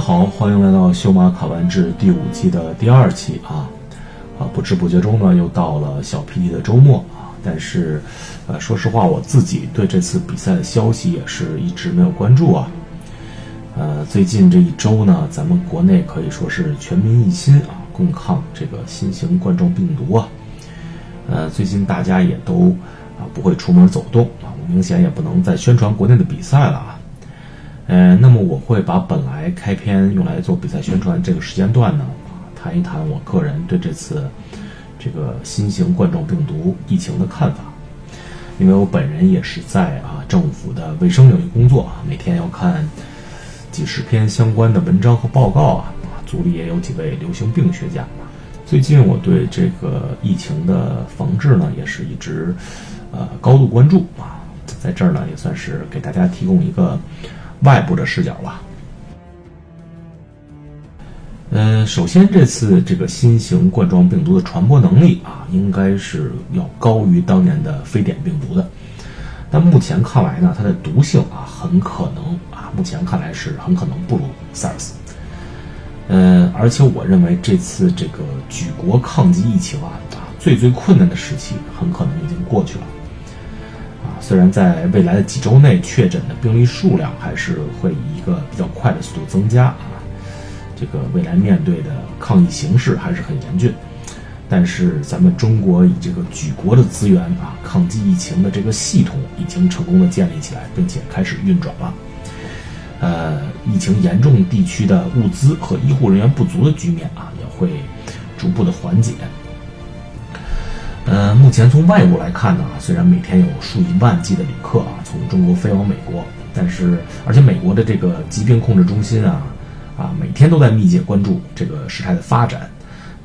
好，欢迎来到《修马卡玩志》第五季的第二期啊！啊，不知不觉中呢，又到了小 P 的周末啊。但是，呃，说实话，我自己对这次比赛的消息也是一直没有关注啊。呃，最近这一周呢，咱们国内可以说是全民一心啊，共抗这个新型冠状病毒啊。呃，最近大家也都啊不会出门走动啊，明显也不能再宣传国内的比赛了。呃，那么我会把本来开篇用来做比赛宣传这个时间段呢，谈一谈我个人对这次这个新型冠状病毒疫情的看法。因为我本人也是在啊政府的卫生领域工作，每天要看几十篇相关的文章和报告啊啊，组里也有几位流行病学家。最近我对这个疫情的防治呢，也是一直呃高度关注啊，在这儿呢也算是给大家提供一个。外部的视角吧。嗯，首先这次这个新型冠状病毒的传播能力啊，应该是要高于当年的非典病毒的。但目前看来呢，它的毒性啊，很可能啊，目前看来是很可能不如 SARS。嗯，而且我认为这次这个举国抗击疫情啊，啊，最最困难的时期很可能已经过去了。虽然在未来的几周内，确诊的病例数量还是会以一个比较快的速度增加啊，这个未来面对的抗疫形势还是很严峻。但是咱们中国以这个举国的资源啊，抗击疫情的这个系统已经成功的建立起来，并且开始运转了。呃，疫情严重地区的物资和医护人员不足的局面啊，也会逐步的缓解。呃，目前从外部来看呢，虽然每天有数以万计的旅客啊从中国飞往美国，但是而且美国的这个疾病控制中心啊啊每天都在密切关注这个事态的发展。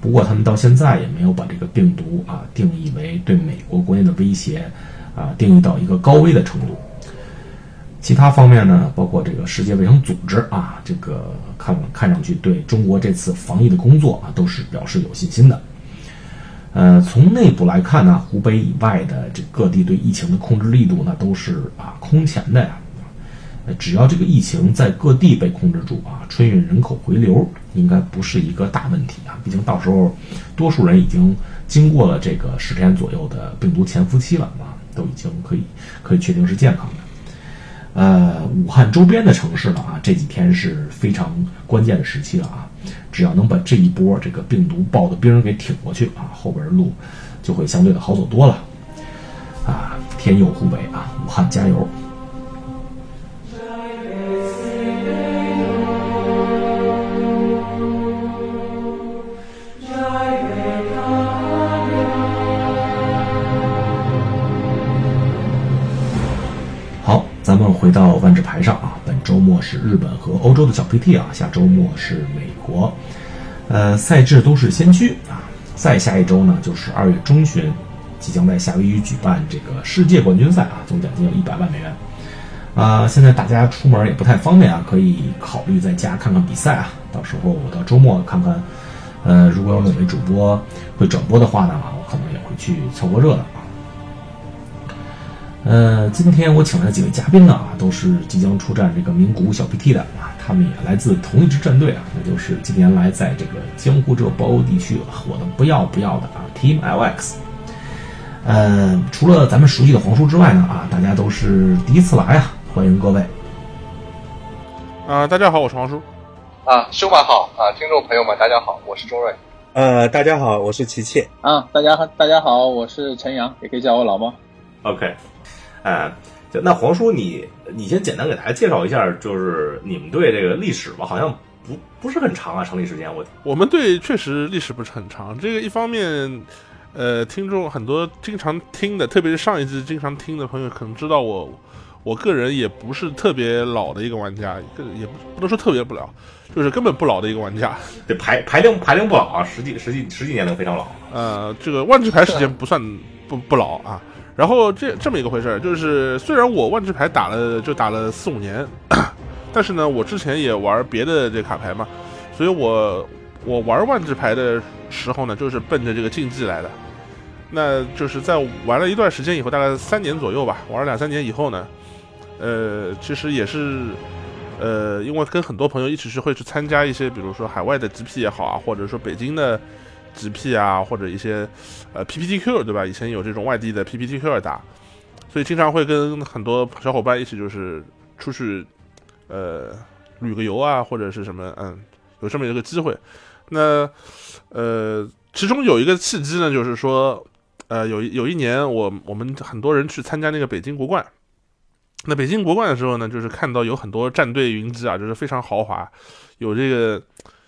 不过他们到现在也没有把这个病毒啊定义为对美国国内的威胁啊定义到一个高危的程度。其他方面呢，包括这个世界卫生组织啊，这个看看上去对中国这次防疫的工作啊都是表示有信心的。呃，从内部来看呢，湖北以外的这各地对疫情的控制力度呢都是啊空前的呀。只要这个疫情在各地被控制住啊，春运人口回流应该不是一个大问题啊。毕竟到时候，多数人已经经过了这个十天左右的病毒潜伏期了啊，都已经可以可以确定是健康的。呃，武汉周边的城市呢啊，这几天是非常关键的时期了啊。只要能把这一波这个病毒爆的兵给挺过去啊，后边的路就会相对的好走多了。啊，天佑湖北啊，武汉加油！好，咱们回到万智牌上啊。本周末是日本和欧洲的小 PT 啊，下周末是美，呃，赛制都是先驱啊。再下一周呢，就是二月中旬，即将在夏威夷举办这个世界冠军赛啊，总奖金有一百万美元。啊，现在大家出门也不太方便啊，可以考虑在家看看比赛啊。到时候我到周末看看，呃，如果有哪位主播会转播的话呢，我可能也会去凑个热闹。呃，今天我请来的几位嘉宾呢，啊，都是即将出战这个名古屋小 PT 的啊，他们也来自同一支战队啊，那就是近年来在这个江湖这包邮地区火的不要不要的啊，Team LX。呃，除了咱们熟悉的黄叔之外呢，啊，大家都是第一次来啊，欢迎各位。啊，大家好，我是黄叔。啊，修马好啊，听众朋友们，大家好，我是周瑞。呃，大家好，我是琪琪。啊，大家大家好，我是陈阳，也可以叫我老猫。OK。哎，就那黄叔，你你先简单给大家介绍一下，就是你们队这个历史吧，好像不不是很长啊，成立时间。我我们队确实历史不是很长。这个一方面，呃，听众很多经常听的，特别是上一季经常听的朋友，可能知道我，我个人也不是特别老的一个玩家，也不不能说特别不老，就是根本不老的一个玩家。对，排排龄排龄不老啊，实际实际实际年龄非常老。呃，这个万智牌时间不算不不老啊。然后这这么一个回事儿，就是虽然我万智牌打了就打了四五年，但是呢，我之前也玩别的这卡牌嘛，所以我我玩万智牌的时候呢，就是奔着这个竞技来的。那就是在玩了一段时间以后，大概三年左右吧，玩了两三年以后呢，呃，其实也是呃，因为跟很多朋友一起去会去参加一些，比如说海外的 GP 也好啊，或者说北京的 GP 啊，或者一些呃 PPTQ 对吧？以前有这种外地的 PPTQ 打，所以经常会跟很多小伙伴一起就是出去呃旅个游啊，或者是什么嗯，有这么一个机会。那呃，其中有一个契机呢，就是说呃有有一年我我们很多人去参加那个北京国冠。那北京国冠的时候呢，就是看到有很多战队云集啊，就是非常豪华，有这个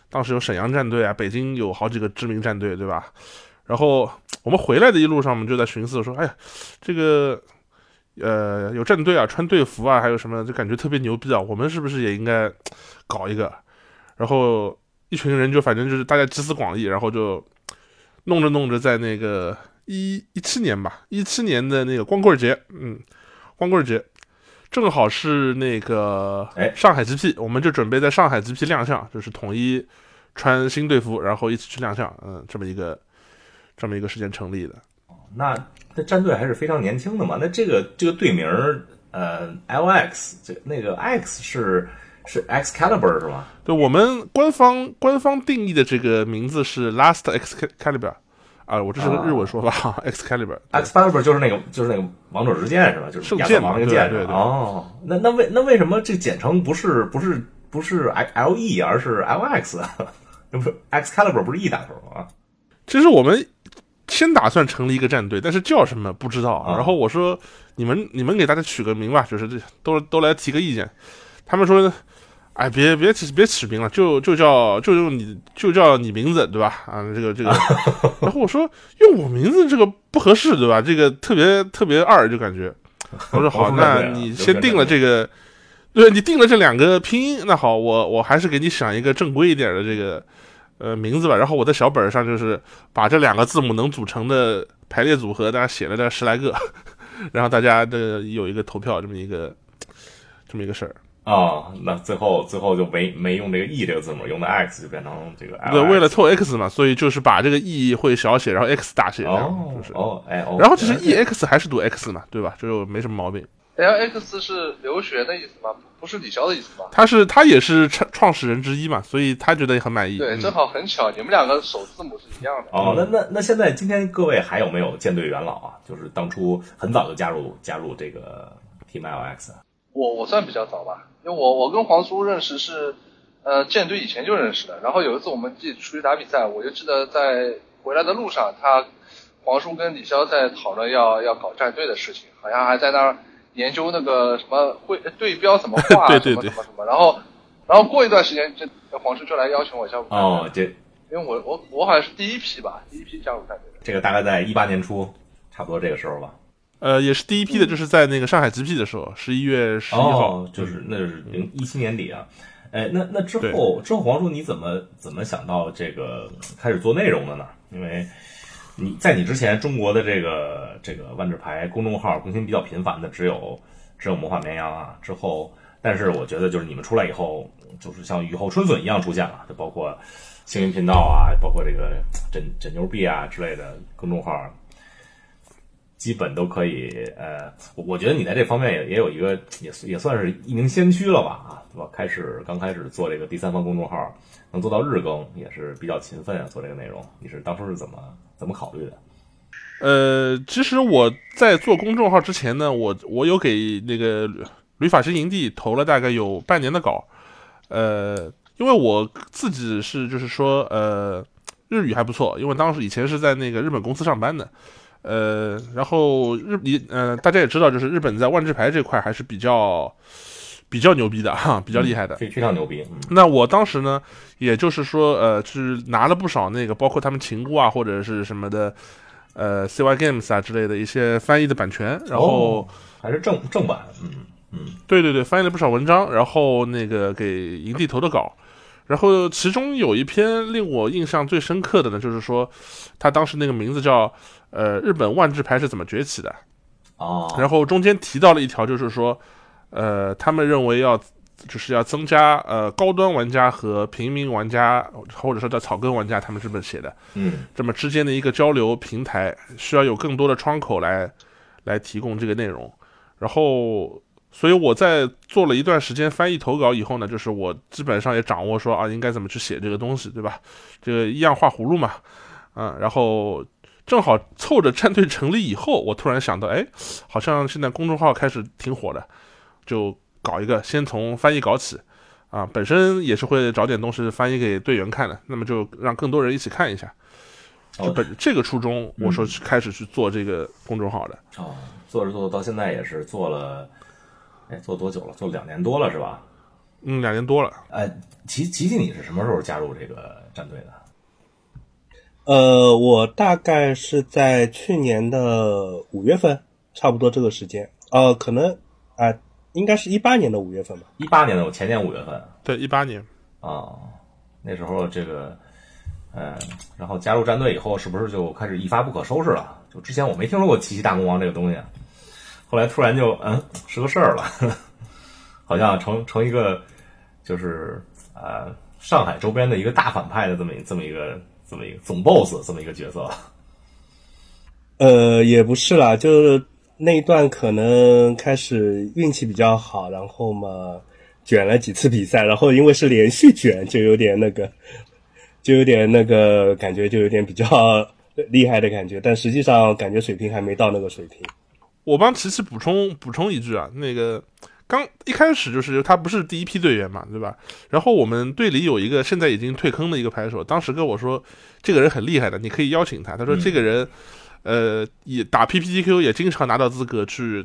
当时有沈阳战队啊，北京有好几个知名战队，对吧？然后我们回来的一路上，我们就在寻思说，哎呀，这个呃有战队啊，穿队服啊，还有什么，就感觉特别牛逼啊，我们是不是也应该搞一个？然后一群人就反正就是大家集思广益，然后就弄着弄着，在那个一一七年吧，一七年的那个光棍节，嗯，光棍节。正好是那个哎上海 GP，我们就准备在上海 GP 亮相，就是统一穿新队服，然后一起去亮相，嗯，这么一个这么一个事件成立的。那这战队还是非常年轻的嘛。那这个这个队名儿，呃，LX 这那个 X 是是 Excalibur 是吗？对我们官方官方定义的这个名字是 Last Excalibur，啊，我这是个日文说法、，Excalibur，Excalibur 就是那个就是那个王者之剑是吧？就是圣剑嘛王那个剑对对对哦，那那为那为什么这简称不是不是不是 L E 而是 L X？那 不是 Excalibur 不是 E 打头吗？其实我们先打算成立一个战队，但是叫什么不知道。啊然后我说你们你们给大家取个名吧，就是这都都来提个意见。他们说，哎，别别起别起名了，就就叫就用你就叫你名字对吧？啊，这个这个。然后我说用我名字这个不合适对吧？这个特别特别二，就感觉。我说好，那你先定了这个。对你定了这两个拼音，那好，我我还是给你想一个正规一点的这个呃名字吧。然后我在小本上就是把这两个字母能组成的排列组合，大家写了大概十来个，然后大家的有一个投票这么一个这么一个事儿。哦，那最后最后就没没用这个 E 这个字母，用的 X 就变成这个 L。对，为了凑 X 嘛，所以就是把这个 E 会小写，然后 X 大写，这样哦就是。哦哎哦，然后其实 EX 还是读 X 嘛，对吧？这就没什么毛病。LX 是留学的意思吗？不是李潇的意思吗？他是他也是创创始人之一嘛，所以他觉得也很满意。对，嗯正好很巧，你们两个首字母是一样的。哦，那那那现在今天各位还有没有舰队元老啊？就是当初很早就加入加入这个 Team LX 我我算比较早吧，因为我我跟黄叔认识是，呃，舰队以前就认识的。然后有一次我们自己出去打比赛，我就记得在回来的路上，他黄叔跟李潇在讨论要要搞战队的事情，好像还在那儿研究那个什么会对标怎么画，对对对什么什么什么。然后然后过一段时间，这黄叔就来邀请我加入哦，对因为我我我好像是第一批吧，第一批加入战队的。这个大概在一八年初，差不多这个时候吧。呃，也是第一批的，就是在那个上海 GP 的时候，十一月十一号，哦，就是那是零一七年底啊。哎，那那之后之后，黄叔你怎么怎么想到这个开始做内容的呢？因为你在你之前，中国的这个这个万智牌公众号更新比较频繁的只有只有魔法绵羊啊。之后，但是我觉得就是你们出来以后，就是像雨后春笋一样出现了，就包括星云频道啊，包括这个枕枕牛币啊之类的公众号，基本都可以。呃，我我觉得你在这方面也也有一个，也也算是一名先驱了吧？啊，对吧？开始刚开始做这个第三方公众号，能做到日更，也是比较勤奋啊，做这个内容。你是当初是怎么怎么考虑的？呃，其实我在做公众号之前呢，我我有给那个旅法师营地投了大概有半年的稿，呃，因为我自己是就是说呃日语还不错，因为当时以前是在那个日本公司上班的，呃，然后日你呃大家也知道，就是日本在万智牌这块还是比较比较牛逼的哈，比较厉害的。非非常牛逼，嗯那我当时呢，也就是说，呃，是拿了不少那个，包括他们情故啊，或者是什么的，呃，CY Games 啊之类的一些翻译的版权，然后、哦还是正正版，嗯嗯对对对，翻译了不少文章，然后那个给营地投的稿，然后其中有一篇令我印象最深刻的呢，就是说他当时那个名字叫呃日本万智牌是怎么崛起的，哦，然后中间提到了一条，就是说，呃，他们认为要就是要增加呃高端玩家和平民玩家，或者说叫草根玩家，他们这么写的，嗯。这么之间的一个交流平台，需要有更多的窗口来来提供这个内容。然后，所以我在做了一段时间翻译投稿以后呢，就是我基本上也掌握说啊，应该怎么去写这个东西，对吧？这个一样画葫芦嘛，嗯，然后正好凑着战队成立以后，我突然想到，哎，好像现在公众号开始挺火的，就搞一个，先从翻译搞起，啊，本身也是会找点东西翻译给队员看的，那么就让更多人一起看一下。就本这个初衷，我说开始去做这个公众号的。哦，做着做着到现在也是做了。哎，做多久了？做两年多了是吧？嗯，两年多了。哎，琪琪琪，你是什么时候加入这个战队的？呃，我大概是在去年的五月份，差不多这个时间。呃，可能啊，应该是一八年的五月份吧。一八年的，我前年五月份。对，一八年。啊，那时候这个，嗯，然后加入战队以后，是不是就开始一发不可收拾了？就之前我没听说过奇袭大魔王这个东西。后来突然就嗯是个事儿了，好像成成一个就是呃上海周边的一个大反派的这么这么一个这么一个总 boss 这么一个角色。呃，也不是啦，就是那一段可能开始运气比较好，然后嘛卷了几次比赛，然后因为是连续卷，就有点那个，就有点那个感觉，就有点比较 厉害的感觉，但实际上感觉水平还没到那个水平。我帮琪琪补充补充一句啊，那个刚一开始就是他不是第一批队员嘛，对吧？然后我们队里有一个现在已经退坑的一个牌手，当时跟我说这个人很厉害的，你可以邀请他。他说这个人，呃，也打 PPTQ 也经常拿到资格去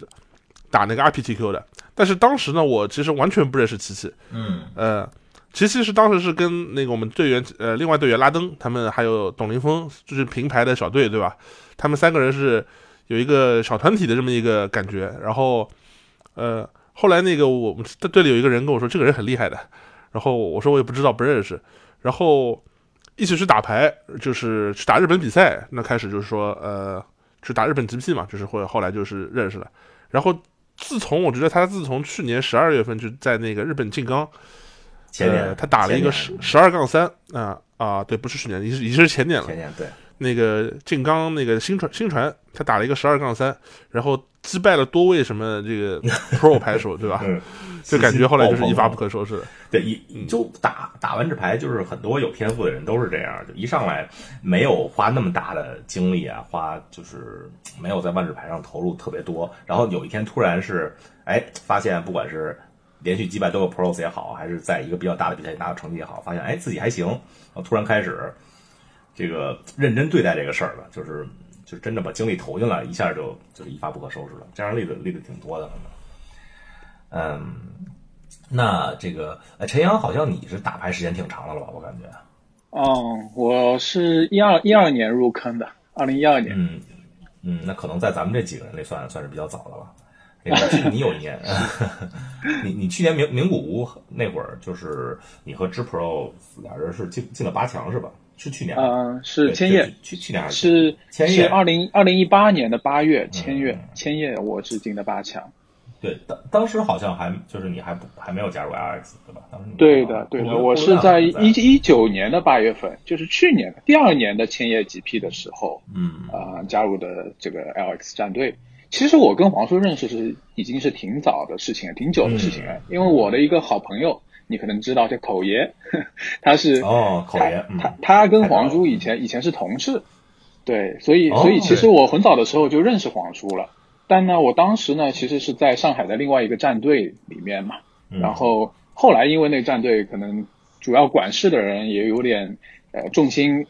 打那个 RPTQ 的。但是当时呢，我其实完全不认识琪琪。嗯，呃，琪琪是当时是跟那个我们队员呃另外队员拉登他们还有董林峰，就是平排的小队，对吧？他们三个人是。有一个小团体的这么一个感觉，然后，呃，后来那个我们队里有一个人跟我说，这个人很厉害的，然后我说我也不知道不认识，然后一起去打牌，就是去打日本比赛，那开始就是说，呃，去打日本 GP 嘛，就是会后来就是认识了，然后自从我觉得他自从去年十二月份就在那个日本静冈，前年他打了一个十十二杠三啊啊，对，不是去年，已是已经是前年了，前年对。那个静刚那个新传新传，他打了一个十二杠三，然后击败了多位什么这个 pro 牌手，对吧？就感觉后来就是一发不可收拾。对，一就打打完这牌，就是很多有天赋的人都是这样，就一上来没有花那么大的精力啊，花就是没有在万智牌上投入特别多，然后有一天突然是哎发现，不管是连续击败多个 pros 也好，还是在一个比较大的比赛拿到成绩也好，发现哎自己还行，然后突然开始。这个认真对待这个事儿了，就是就真的把精力投进来，一下就就是一发不可收拾了。这样例子例子挺多的，嗯，那这个陈阳好像你是打牌时间挺长的了吧？我感觉。哦，我是一二一二年入坑的，二零一二年。嗯嗯，那可能在咱们这几个人里算算是比较早的了。那个你有一年，你你去年名名古屋那会儿，就是你和知 Pro 俩人是进进了八强是吧？是去年，嗯，是千叶，去去年是千叶，二零二零一八年的八月，千叶千叶，我是进的八强。对，当当时好像还就是你还不还没有加入 LX 对吧？当时对的对的，我是在一一九年的八月份，就是去年第二年的千叶 GP 的时候，嗯啊加入的这个 LX 战队。其实我跟黄叔认识是已经是挺早的事情了，挺久的事情了，因为我的一个好朋友。你可能知道，叫口爷，他是哦，口爷，他他跟黄叔以前以前是同事，对，所以所以其实我很早的时候就认识黄叔了，但呢，我当时呢其实是在上海的另外一个战队里面嘛，然后后来因为那个战队可能主要管事的人也有点呃重心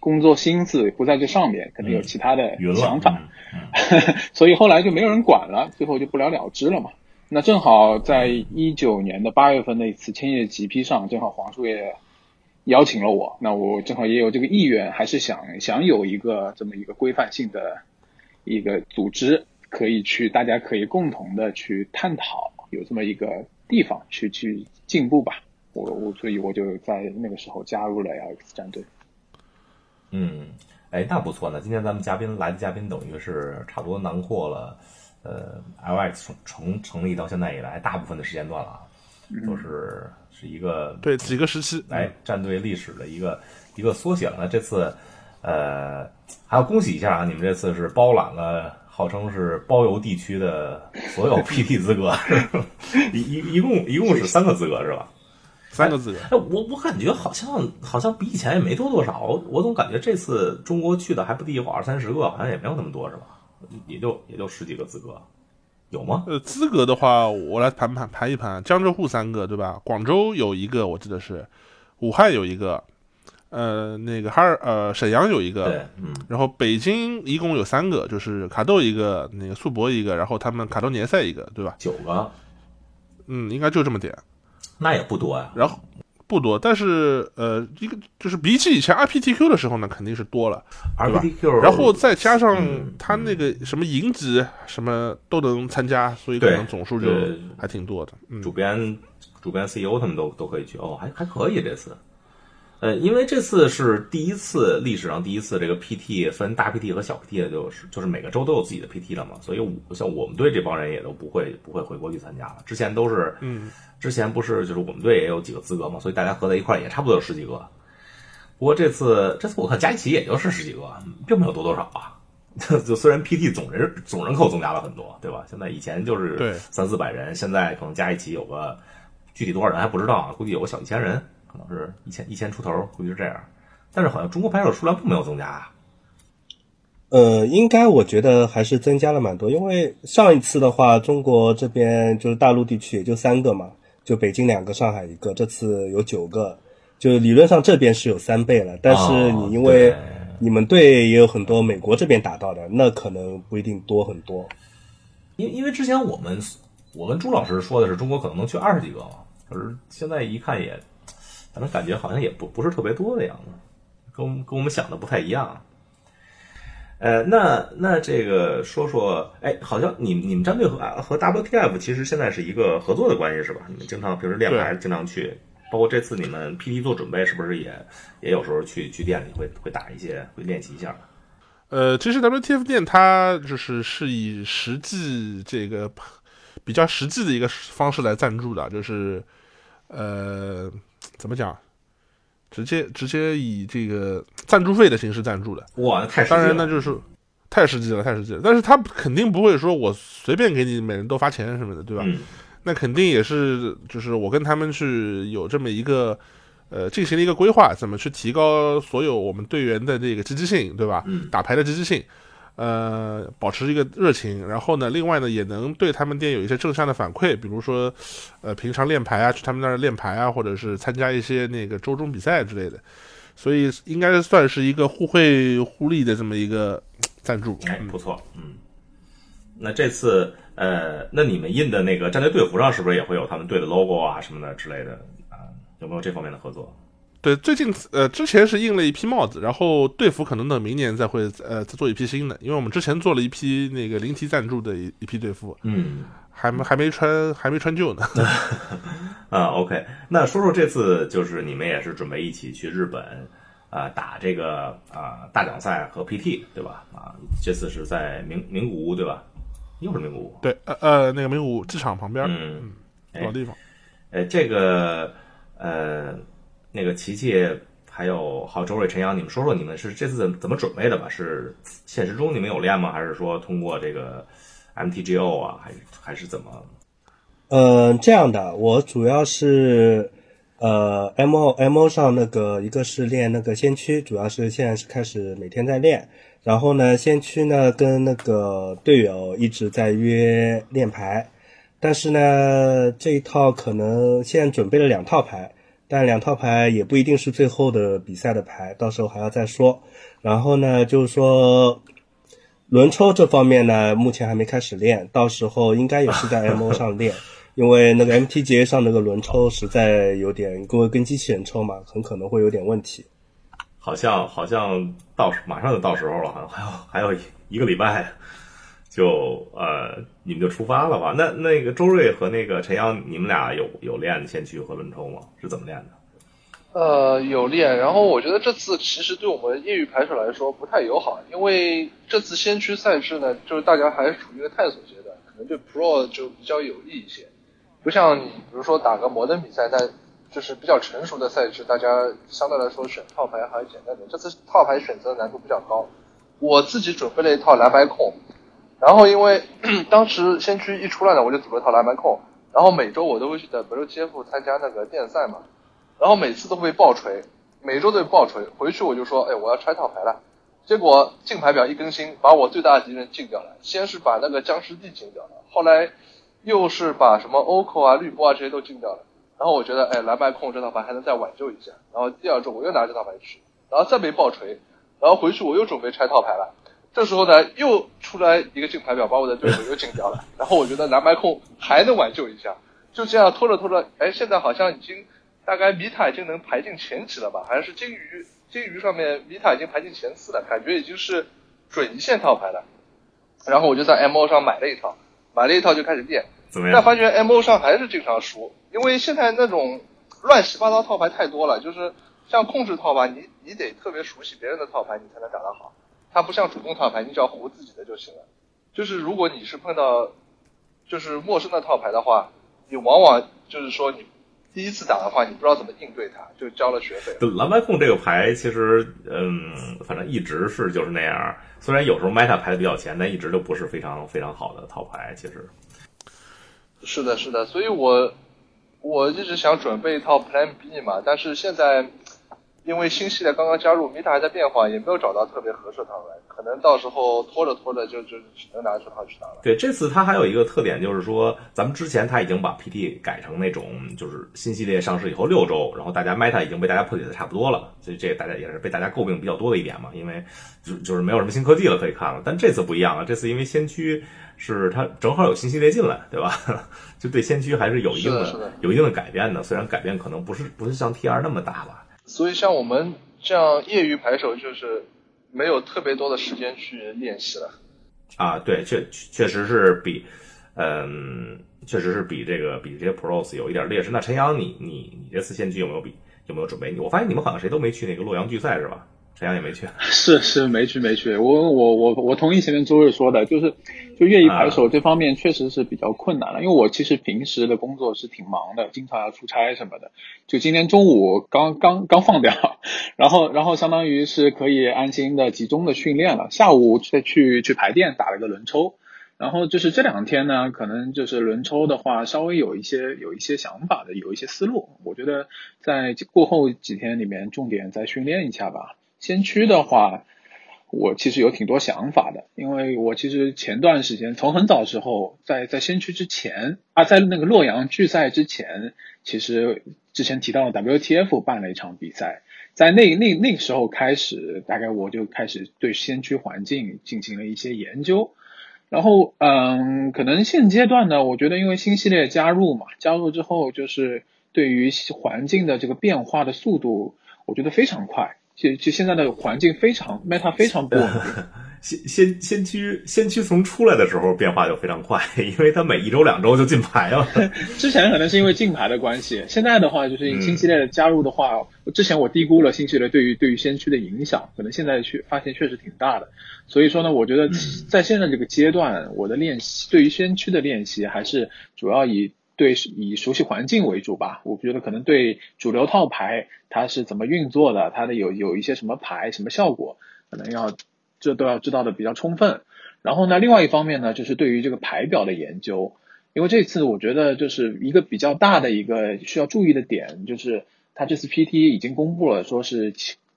工作心思不在这上面，可能有其他的想法，所以后来就没有人管了，最后就不了了之了嘛。那正好在一九年的八月份那次千叶 GP 上，正好黄叔也邀请了我，那我正好也有这个意愿，还是想想有一个这么一个规范性的一个组织，可以去大家可以共同的去探讨，有这么一个地方去去进步吧。我我所以我就在那个时候加入了 LX 战队。嗯，哎，那不错呢。今天咱们嘉宾来的嘉宾等于是差不多囊括了。呃，LX 从从成立到现在以来，大部分的时间段了啊，都是是一个对几个时期来战队历史的一个一个缩写了。那这次呃还要恭喜一下啊，你们这次是包揽了号称是包邮地区的所有 PT 资格，一一一共一共是三个资格是吧？三个资格。哎，我我感觉好像好像比以前也没多多少，我总感觉这次中国去的还不低，于二三十个，好像也没有那么多是吧？也就也就十几个资格，有吗？呃，资格的话，我来盘盘盘一盘，江浙沪三个对吧？广州有一个，我记得是，武汉有一个。呃，那个哈尔呃，沈阳有一个，对，嗯，然后北京一共有三个，就是卡豆一个，那个速博一个，然后他们卡豆联赛一个，对吧？九个，嗯，应该就这么点，那也不多呀。然后不多，但是呃，一个就是比起以前 RPTQ 的时候呢，肯定是多了，RPTQ，然后再加上他那个什么银级什么都能参加，所以可能总数就还挺多的。主编、主编、CEO 他们都都可以去，哦，还还可以这次。呃，因为这次是第一次历史上第一次，这个 PT 分大 PT 和小 PT 的，就是就是每个州都有自己的 PT 了嘛，所以像我们队这帮人也都不会不会回国去参加了。之前都是，嗯，之前不是就是我们队也有几个资格嘛，所以大家合在一块也差不多有十几个。不过这次这次我看加一起也就是十几个，并没有多多少啊。就虽然 PT 总人总人口增加了很多，对吧？现在以前就是三四百人，现在可能加一起有个具体多少人还不知道啊，估计有个小一千人。可能是一千一千出头，估计是这样。但是好像中国拍手数量并没有增加啊。呃，应该我觉得还是增加了蛮多，因为上一次的话，中国这边就是大陆地区也就三个嘛，就北京两个，上海一个。这次有九个，就理论上这边是有三倍了。但是你因为你们队也有很多美国这边打到的，那可能不一定多很多。因因为之前我们我跟朱老师说的是中国可能能去二十几个嘛，可是现在一看也。反正感觉好像也不不是特别多的样子，跟跟我们想的不太一样。呃，那那这个说说，哎，好像你你们战队和和 WTF 其实现在是一个合作的关系是吧？你们经常平时练牌经常去，包括这次你们 PT 做准备，是不是也也有时候去去店里会会打一些，会练习一下？呃，其实 WTF 店它就是是以实际这个比较实际的一个方式来赞助的，就是呃。怎么讲？直接直接以这个赞助费的形式赞助的，哇，太当然呢，就是太实际了，太实际了。但是他肯定不会说我随便给你每人都发钱什么的，对吧？那肯定也是，就是我跟他们去有这么一个呃进行了一个规划，怎么去提高所有我们队员的这个积极性，对吧？打牌的积极性。呃，保持一个热情，然后呢，另外呢，也能对他们店有一些正向的反馈，比如说，呃，平常练牌啊，去他们那儿练牌啊，或者是参加一些那个周中比赛之类的，所以应该算是一个互惠互利的这么一个赞助。哎，不错，嗯。那这次，呃，那你们印的那个战队队服上是不是也会有他们队的 logo 啊什么的之类的啊？有没有这方面的合作？对，最近呃，之前是印了一批帽子，然后队服可能等明年再会呃再做一批新的，因为我们之前做了一批那个临提赞助的一一批队服，嗯，还没还没穿还没穿旧呢。啊，OK，那说说这次就是你们也是准备一起去日本啊打这个啊大奖赛和 PT 对吧？啊，这次是在名名古屋对吧？又是名古屋。对，呃呃，那个名古屋机场旁边，嗯，老地方。呃，这个呃。那个琪琪，还有好周瑞、陈阳，你们说说你们是这次怎怎么准备的吧？是现实中你们有练吗？还是说通过这个 MTGO 啊？还是还是怎么？嗯，这样的，我主要是呃 MO MO 上那个一个是练那个先驱，主要是现在是开始每天在练。然后呢，先驱呢跟那个队友一直在约练牌，但是呢这一套可能现在准备了两套牌。但两套牌也不一定是最后的比赛的牌，到时候还要再说。然后呢，就是说轮抽这方面呢，目前还没开始练，到时候应该也是在 MO 上练，因为那个 MTGA 上那个轮抽实在有点，因为跟机器人抽嘛，很可能会有点问题。好像好像到马上就到时候了，好像还有还有一个礼拜。就呃，你们就出发了吧？那那个周瑞和那个陈阳，你们俩有有练先驱和轮冲吗？是怎么练的？呃，有练。然后我觉得这次其实对我们业余牌手来说不太友好，因为这次先驱赛制呢，就是大家还是处于一个探索阶段，可能对 Pro 就比较有利一些。不像你比如说打个摩登比赛，但就是比较成熟的赛制，大家相对来说选套牌还是简单点。这次套牌选择难度比较高，我自己准备了一套蓝白控。然后因为 当时先驱一出来呢，我就组了套蓝白控，然后每周我都会去的德州 GF 参加那个电赛嘛，然后每次都会被爆锤，每周都被爆锤，回去我就说，哎，我要拆套牌了。结果竞牌表一更新，把我最大的敌人禁掉了。先是把那个僵尸帝禁掉了，后来又是把什么 OCO 啊、绿波啊这些都禁掉了。然后我觉得，哎，蓝白控这套牌还能再挽救一下。然后第二周我又拿这套牌去，然后再被爆锤，然后回去我又准备拆套牌了。这时候呢，又出来一个竞牌表，把我的对手又竞掉了。然后我觉得蓝白控还能挽救一下，就这样拖着拖着，哎，现在好像已经大概米塔已经能排进前几了吧？好像是金鱼。金鱼上面米塔已经排进前四了，感觉已经是准一线套牌了。然后我就在 M O 上买了一套，买了一套就开始练，但发觉 M O 上还是经常输，因为现在那种乱七八糟套牌太多了。就是像控制套吧，你你得特别熟悉别人的套牌，你才能打得好。它不像主动套牌，你只要胡自己的就行了。就是如果你是碰到就是陌生的套牌的话，你往往就是说你。第一次打的话，你不知道怎么应对它，就交了学费。蓝白控这个牌，其实嗯，反正一直是就是那样。虽然有时候 meta 排的比较前，但一直都不是非常非常好的套牌。其实是的，是的。所以我我一直想准备一套 Plan B 嘛，但是现在。因为新系列刚刚加入，Meta 还在变化，也没有找到特别合适的套牌，可能到时候拖着拖着就就只能拿这套去打了。对，这次它还有一个特点就是说，咱们之前它已经把 PT 改成那种，就是新系列上市以后六周，然后大家 Meta 已经被大家破解的差不多了，所以这大家也是被大家诟病比较多的一点嘛，因为就就是没有什么新科技了可以看了。但这次不一样了，这次因为先驱是它正好有新系列进来，对吧？就对先驱还是有一定的有一定的改变的，虽然改变可能不是不是像 TR 那么大吧。所以像我们这样业余牌手，就是没有特别多的时间去练习了。啊，对，确确实是比，嗯，确实是比这个比这些 pros 有一点劣势。那陈阳，你你你这次先去有没有比有没有准备？我发现你们好像谁都没去那个洛阳聚赛是吧？陈阳也没去，是是没去没去。我我我我同意前面周日说的，就是就业余牌手这方面确实是比较困难了。因为我其实平时的工作是挺忙的，经常要出差什么的。就今天中午刚刚刚放掉，然后然后相当于是可以安心的集中的训练了。下午再去去排店打了个轮抽，然后就是这两天呢，可能就是轮抽的话稍微有一些有一些想法的，有一些思路。我觉得在过后几天里面重点再训练一下吧。先驱的话，我其实有挺多想法的，因为我其实前段时间从很早时候，在在先驱之前啊，在那个洛阳巨赛之前，其实之前提到了 WTF 办了一场比赛，在那那那个时候开始，大概我就开始对先驱环境进行了一些研究，然后嗯，可能现阶段呢，我觉得因为新系列加入嘛，加入之后就是对于环境的这个变化的速度，我觉得非常快。就就现在的环境非常 meta 非常不稳定，先先先驱先驱从出来的时候变化就非常快，因为它每一周两周就进牌了。之前可能是因为进牌的关系，现在的话就是新系列的加入的话，之前我低估了新系列对于对于先驱的影响，可能现在去发现确实挺大的。所以说呢，我觉得在现在这个阶段，我的练习对于先驱的练习还是主要以。对，以熟悉环境为主吧。我觉得可能对主流套牌它是怎么运作的，它的有有一些什么牌、什么效果，可能要这都要知道的比较充分。然后呢，另外一方面呢，就是对于这个牌表的研究，因为这次我觉得就是一个比较大的一个需要注意的点，就是它这次 PT 已经公布了，说是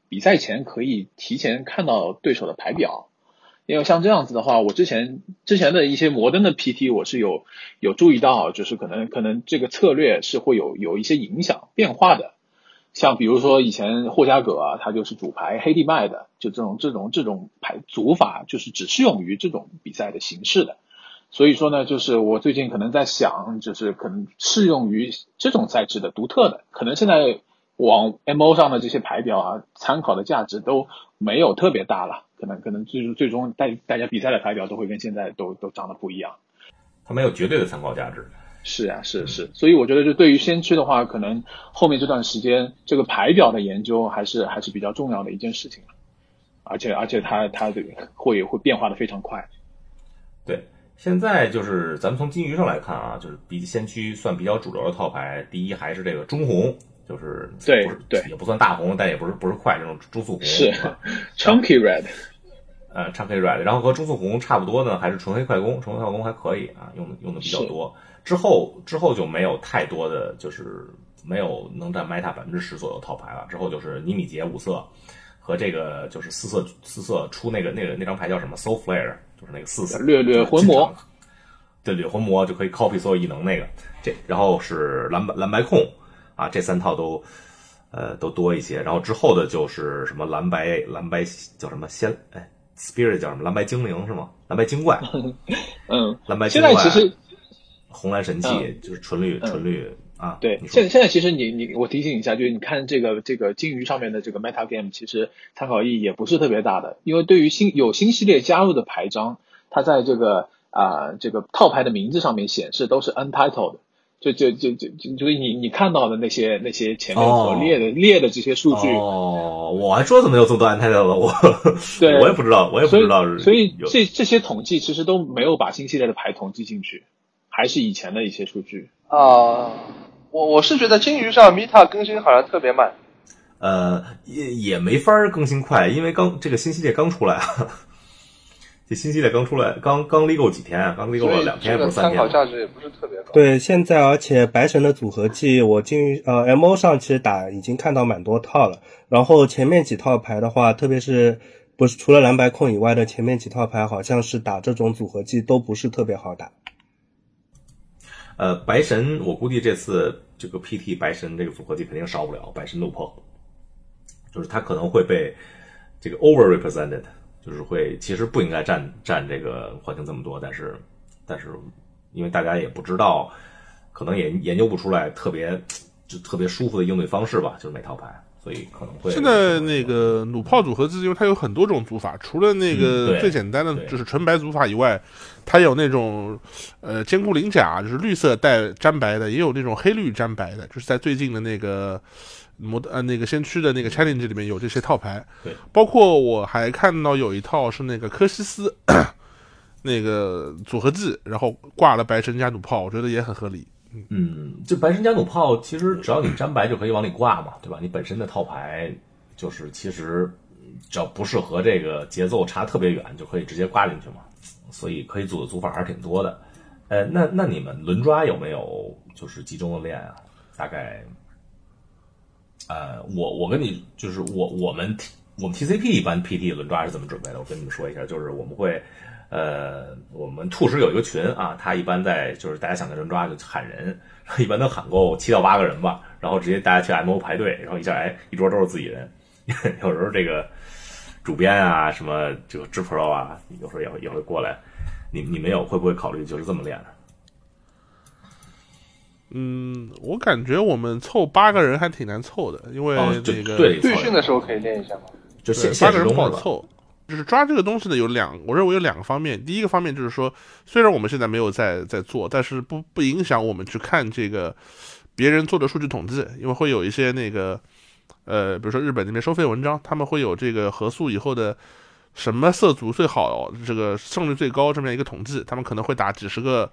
比赛前可以提前看到对手的牌表。因为像这样子的话，我之前之前的一些摩登的 PT 我是有有注意到，就是可能可能这个策略是会有有一些影响变化的。像比如说以前霍加葛啊，他就是主牌黑地麦的，就这种这种这种牌组法就是只适用于这种比赛的形式的。所以说呢，就是我最近可能在想，就是可能适用于这种赛制的独特的，可能现在往 MO 上的这些牌表啊，参考的价值都没有特别大了。可能可能最最终大大家比赛的牌表都会跟现在都都长得不一样，它没有绝对的参考价值。是啊，是是，所以我觉得就对于先驱的话，可能后面这段时间这个牌表的研究还是还是比较重要的一件事情而且而且它它会会变化的非常快。对，现在就是咱们从金鱼上来看啊，就是比先驱算比较主流的套牌，第一还是这个中红。就是对对，也不算大红，但也不是不是快这种中速红是 chunky red，呃 chunky Red，然后和中速红差不多呢，还是纯黑快攻，纯黑快攻还可以啊，用的用的比较多。之后之后就没有太多的就是没有能占 Meta 百分之十左右套牌了。之后就是尼米杰五色和这个就是四色四色出那个那个那张牌叫什么 Soul Flare，就是那个四色掠掠魂魔，对掠魂魔就可以 copy 所有异能那个。这然后是蓝白蓝白控啊，这三套都呃都多一些。然后之后的就是什么蓝白蓝白叫什么仙哎。Spirit 叫什么？蓝白精灵是吗？蓝白精怪，嗯，蓝白精怪。现在其实红蓝神器就是纯绿，纯绿啊。对，现现在其实你你我提醒一下，就是你看这个这个金鱼上面的这个 Meta Game，其实参考意义也不是特别大的，因为对于新有新系列加入的牌张，它在这个啊这个套牌的名字上面显示都是 Untitled。就就就就就就是你你看到的那些那些前面所列的列的这些数据哦，我还说怎么有这么多安泰的了，我 对我也不知道，我也不知道，所以这这些统计其实都没有把新系列的牌统计进去，还是以前的一些数据啊。我我是觉得金鱼上 Meta 更新好像特别慢，呃，也也没法更新快，因为刚这个新系列刚出来。这新系列刚出来，刚刚立够几天啊？刚立够了两天，不是三天。参考价值也不是特别高。对，现在而且白神的组合技，我进呃 M O 上其实打已经看到蛮多套了。然后前面几套牌的话，特别是不是除了蓝白控以外的前面几套牌，好像是打这种组合技都不是特别好打。呃，白神，我估计这次这个 P T 白神这个组合技肯定少不了，白神怒破，就是他可能会被这个 over represented。就是会，其实不应该占占这个环境这么多，但是，但是，因为大家也不知道，可能也研究不出来特别就特别舒服的应对方式吧，就是每套牌，所以可能会。现在那个弩炮组合技，因为它有很多种组法，除了那个最简单的就是纯白组法以外，它有那种呃坚固鳞甲，就是绿色带粘白的，也有那种黑绿粘白的，就是在最近的那个。模呃那个先驱的那个 challenge 里面有这些套牌，对，包括我还看到有一套是那个科西斯那个组合技，然后挂了白神加弩炮，我觉得也很合理。嗯，就白神加弩炮，其实只要你粘白就可以往里挂嘛，对吧？你本身的套牌就是其实只要不是和这个节奏差特别远，就可以直接挂进去嘛，所以可以组的组法还是挺多的。呃，那那你们轮抓有没有就是集中的练啊？大概？呃，我我跟你就是我我们我们 TCP 一般 PT 轮抓是怎么准备的？我跟你们说一下，就是我们会呃，我们兔师有一个群啊，他一般在就是大家想在轮抓就喊人，一般能喊够七到八个人吧，然后直接大家去 MO 排队，然后一下哎一桌都是自己人，有时候这个主编啊什么这个 Pro 啊，有时候也会也会过来，你你们有会不会考虑就是这么练呢？嗯，我感觉我们凑八个人还挺难凑的，因为这个对对训的时候可以练一下嘛。就八个人不好凑，就是抓这个东西呢，有两，我认为有两个方面。第一个方面就是说，虽然我们现在没有在在做，但是不不影响我们去看这个别人做的数据统计，因为会有一些那个呃，比如说日本那边收费文章，他们会有这个合宿以后的什么色组最好，这个胜率最高这么样一个统计，他们可能会打几十个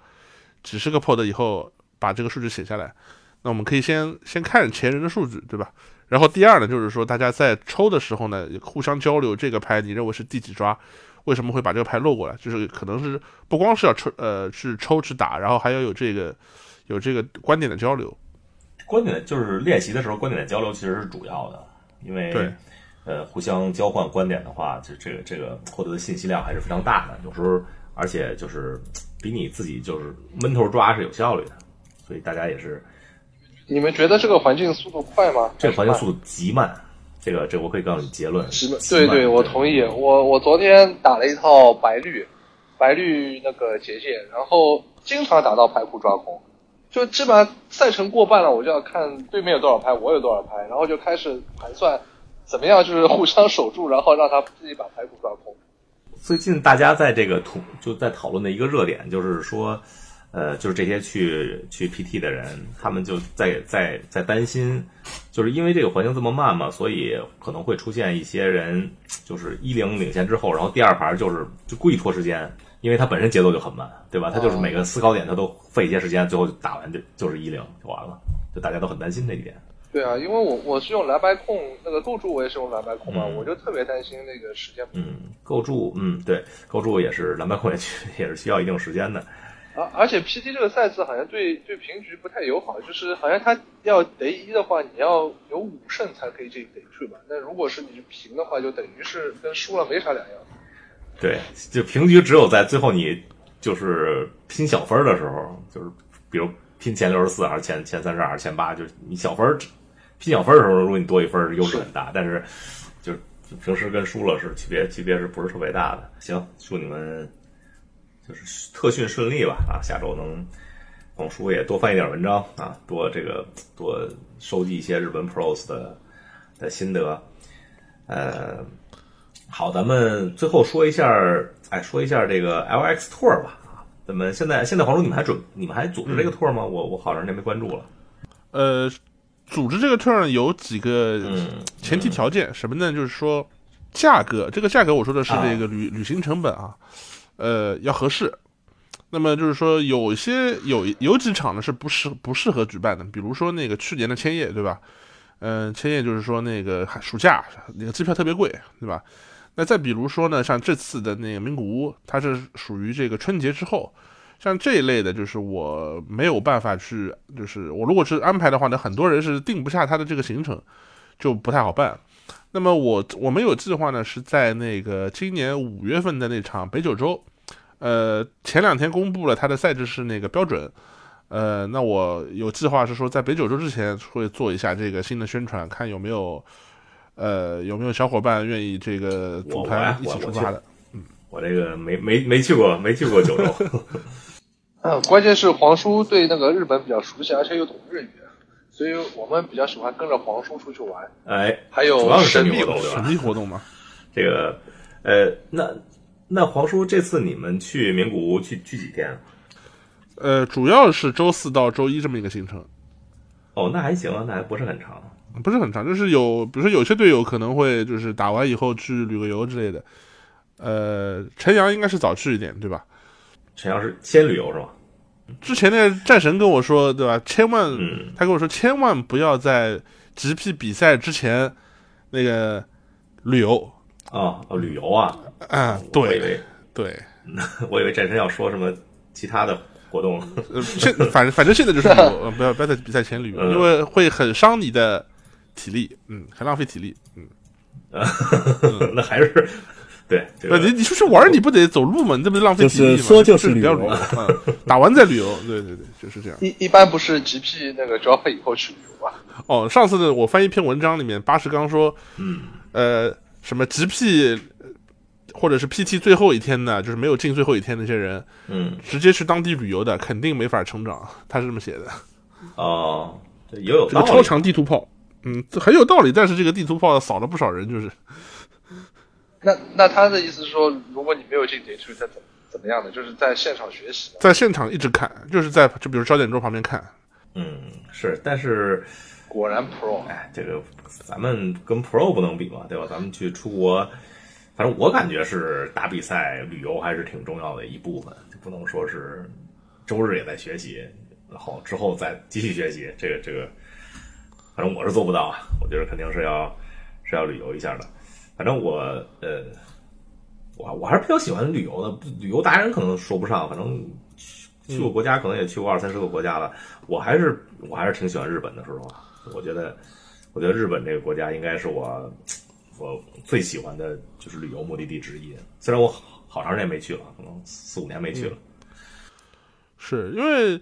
几十个 pod 以后。把这个数据写下来，那我们可以先先看前人的数据，对吧？然后第二呢，就是说大家在抽的时候呢，互相交流这个牌你认为是第几抓，为什么会把这个牌漏过来？就是可能是不光是要抽，呃，是抽是打，然后还要有这个有这个观点的交流。观点就是练习的时候，观点的交流其实是主要的，因为对，呃，互相交换观点的话，就这个这个获得的信息量还是非常大的。有时候而且就是比你自己就是闷头抓是有效率的。所以大家也是，你们觉得这个环境速度快吗？这个环境速度极慢，这个这个我可以告诉你结论。对对，我同意。我我昨天打了一套白绿，白绿那个结界，然后经常打到排库抓空，就基本上赛程过半了，我就要看对面有多少牌，我有多少牌，然后就开始盘算怎么样就是互相守住，然后让他自己把排库抓空。最近大家在这个同就在讨论的一个热点就是说。呃，就是这些去去 PT 的人，他们就在在在担心，就是因为这个环境这么慢嘛，所以可能会出现一些人，就是一零领先之后，然后第二盘就是就故意拖时间，因为他本身节奏就很慢，对吧？他就是每个思考点他都费一些时间，最后打完就就是一零就完了，就大家都很担心这一点。对啊，因为我我是用蓝白控，那个构筑我也是用蓝白控嘛，我就特别担心那个时间。嗯。构筑，嗯，对，构筑也是蓝白控也去也是需要一定时间的。而而且 PT 这个赛制好像对对平局不太友好，就是好像他要得一的话，你要有五胜才可以这得去吧？那如果是你平的话，就等于是跟输了没啥两样。对，就平局只有在最后你就是拼小分的时候，就是比如拼前六十四还是前前三十二、前八，就是你小分拼小分的时候，如果你多一分，优势很大。但是就是平时跟输了是区别，区别是不是特别大的？行，祝你们。就是特训顺利吧啊！下周能广叔也多翻一点文章啊，多这个多收集一些日本 pros 的的心得。呃，好，咱们最后说一下，哎，说一下这个 LX tour 吧啊。咱们现在现在黄叔，你们还准你们还组织这个 tour 吗？我我好长时间没关注了。呃，组织这个 tour 有几个前提条件，什么呢？就是说价格，这个价格我说的是这个旅旅行成本啊。呃，要合适。那么就是说，有些有有几场呢是不适不适合举办的，比如说那个去年的千叶，对吧？嗯，千叶就是说那个暑假那个机票特别贵，对吧？那再比如说呢，像这次的那个名古屋，它是属于这个春节之后，像这一类的，就是我没有办法去，就是我如果是安排的话呢，很多人是定不下他的这个行程，就不太好办。那么我我们有计划呢，是在那个今年五月份的那场北九州，呃，前两天公布了它的赛制是那个标准，呃，那我有计划是说在北九州之前会做一下这个新的宣传，看有没有，呃，有没有小伙伴愿意这个组团一起出发的。嗯，我这个没没没去过，没去过九州。嗯，关键是黄叔对那个日本比较熟悉，而且又懂日语。所以我们比较喜欢跟着黄叔出去玩，哎，还有神秘活动，神秘活动吗？这个，呃，那那黄叔这次你们去名古屋去去几天？呃，主要是周四到周一这么一个行程。哦，那还行啊，那还不是很长，不是很长，就是有，比如说有些队友可能会就是打完以后去旅个游之类的。呃，陈阳应该是早去一点，对吧？陈阳是先旅游是吧？之前那个战神跟我说，对吧？千万，他跟我说，千万不要在 GP 比赛之前那个旅游啊，旅游啊，啊，对，对，我以为战神要说什么其他的活动。现反正反正现在就是旅游，不要不要在比赛前旅游，因为会很伤你的体力，嗯，很浪费体力，嗯，那还是。对，那你你出去玩，你不得走路吗？你这不是浪费体力吗？就是说就是旅游，打完再旅游。对对对，就是这样。一一般不是 GP 那个 drop 以后去旅游吧？哦，上次呢，我翻一篇文章里面，八十刚说，嗯，呃，什么 GP 或者是 PT 最后一天的，就是没有进最后一天那些人，嗯，直接去当地旅游的，肯定没法成长。他是这么写的。哦，也有这个超强地图炮，嗯，这很有道理。但是这个地图炮扫了不少人，就是。那那他的意思是说，如果你没有进点去，再怎怎么样的，就是在现场学习，在现场一直看，就是在就比如焦点桌旁边看。嗯，是，但是果然 Pro，哎，这个咱们跟 Pro 不能比嘛，对吧？咱们去出国，反正我感觉是打比赛、旅游还是挺重要的一部分，就不能说是周日也在学习，然后之后再继续学习。这个这个，反正我是做不到啊，我觉得肯定是要是要旅游一下的。反正我呃，我我还是比较喜欢旅游的。旅游达人可能说不上，反正去过国家可能也去过二三十个国家了。我还是我还是挺喜欢日本的，说实话。我觉得我觉得日本这个国家应该是我我最喜欢的就是旅游目的地之一。虽然我好长时间没去了，可能四五年没去了。是因为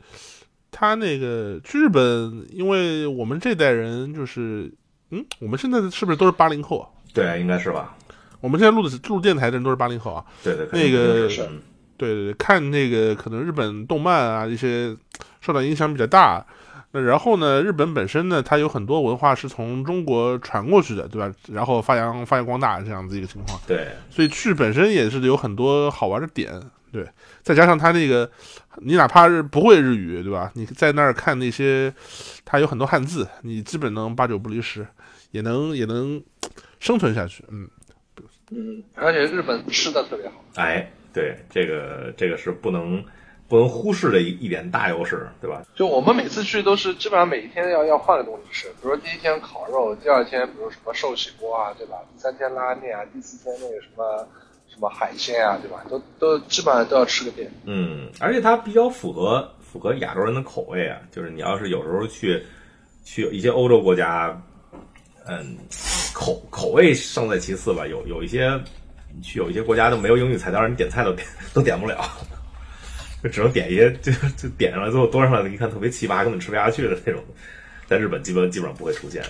他那个去日本，因为我们这代人就是嗯，我们现在是不是都是八零后啊？对，应该是吧。我们现在录的录电台的人都是八零后啊。对对，那个，对对对，看那个可能日本动漫啊一些受到影响比较大。那然后呢，日本本身呢，它有很多文化是从中国传过去的，对吧？然后发扬发扬光大这样子一个情况。对，所以去本身也是有很多好玩的点。对，再加上它那个，你哪怕是不会日语，对吧？你在那儿看那些，它有很多汉字，你基本能八九不离十，也能也能。生存下去，嗯嗯，而且日本吃的特别好，哎，对，这个这个是不能不能忽视的一一点大优势，对吧？就我们每次去都是基本上每一天要要换个东西吃，比如说第一天烤肉，第二天比如什么寿喜锅啊，对吧？第三天拉面啊，第四天那个什么什么海鲜啊，对吧？都都基本上都要吃个遍。嗯，而且它比较符合符合亚洲人的口味啊，就是你要是有时候去去一些欧洲国家，嗯，口口味胜在其次吧。有有一些去有一些国家都没有英语菜单，你点菜都点 都点不了，就只能点一些就就点上来之后端上来一看特别奇葩，根本吃不下去的那种。在日本基本基本上不会出现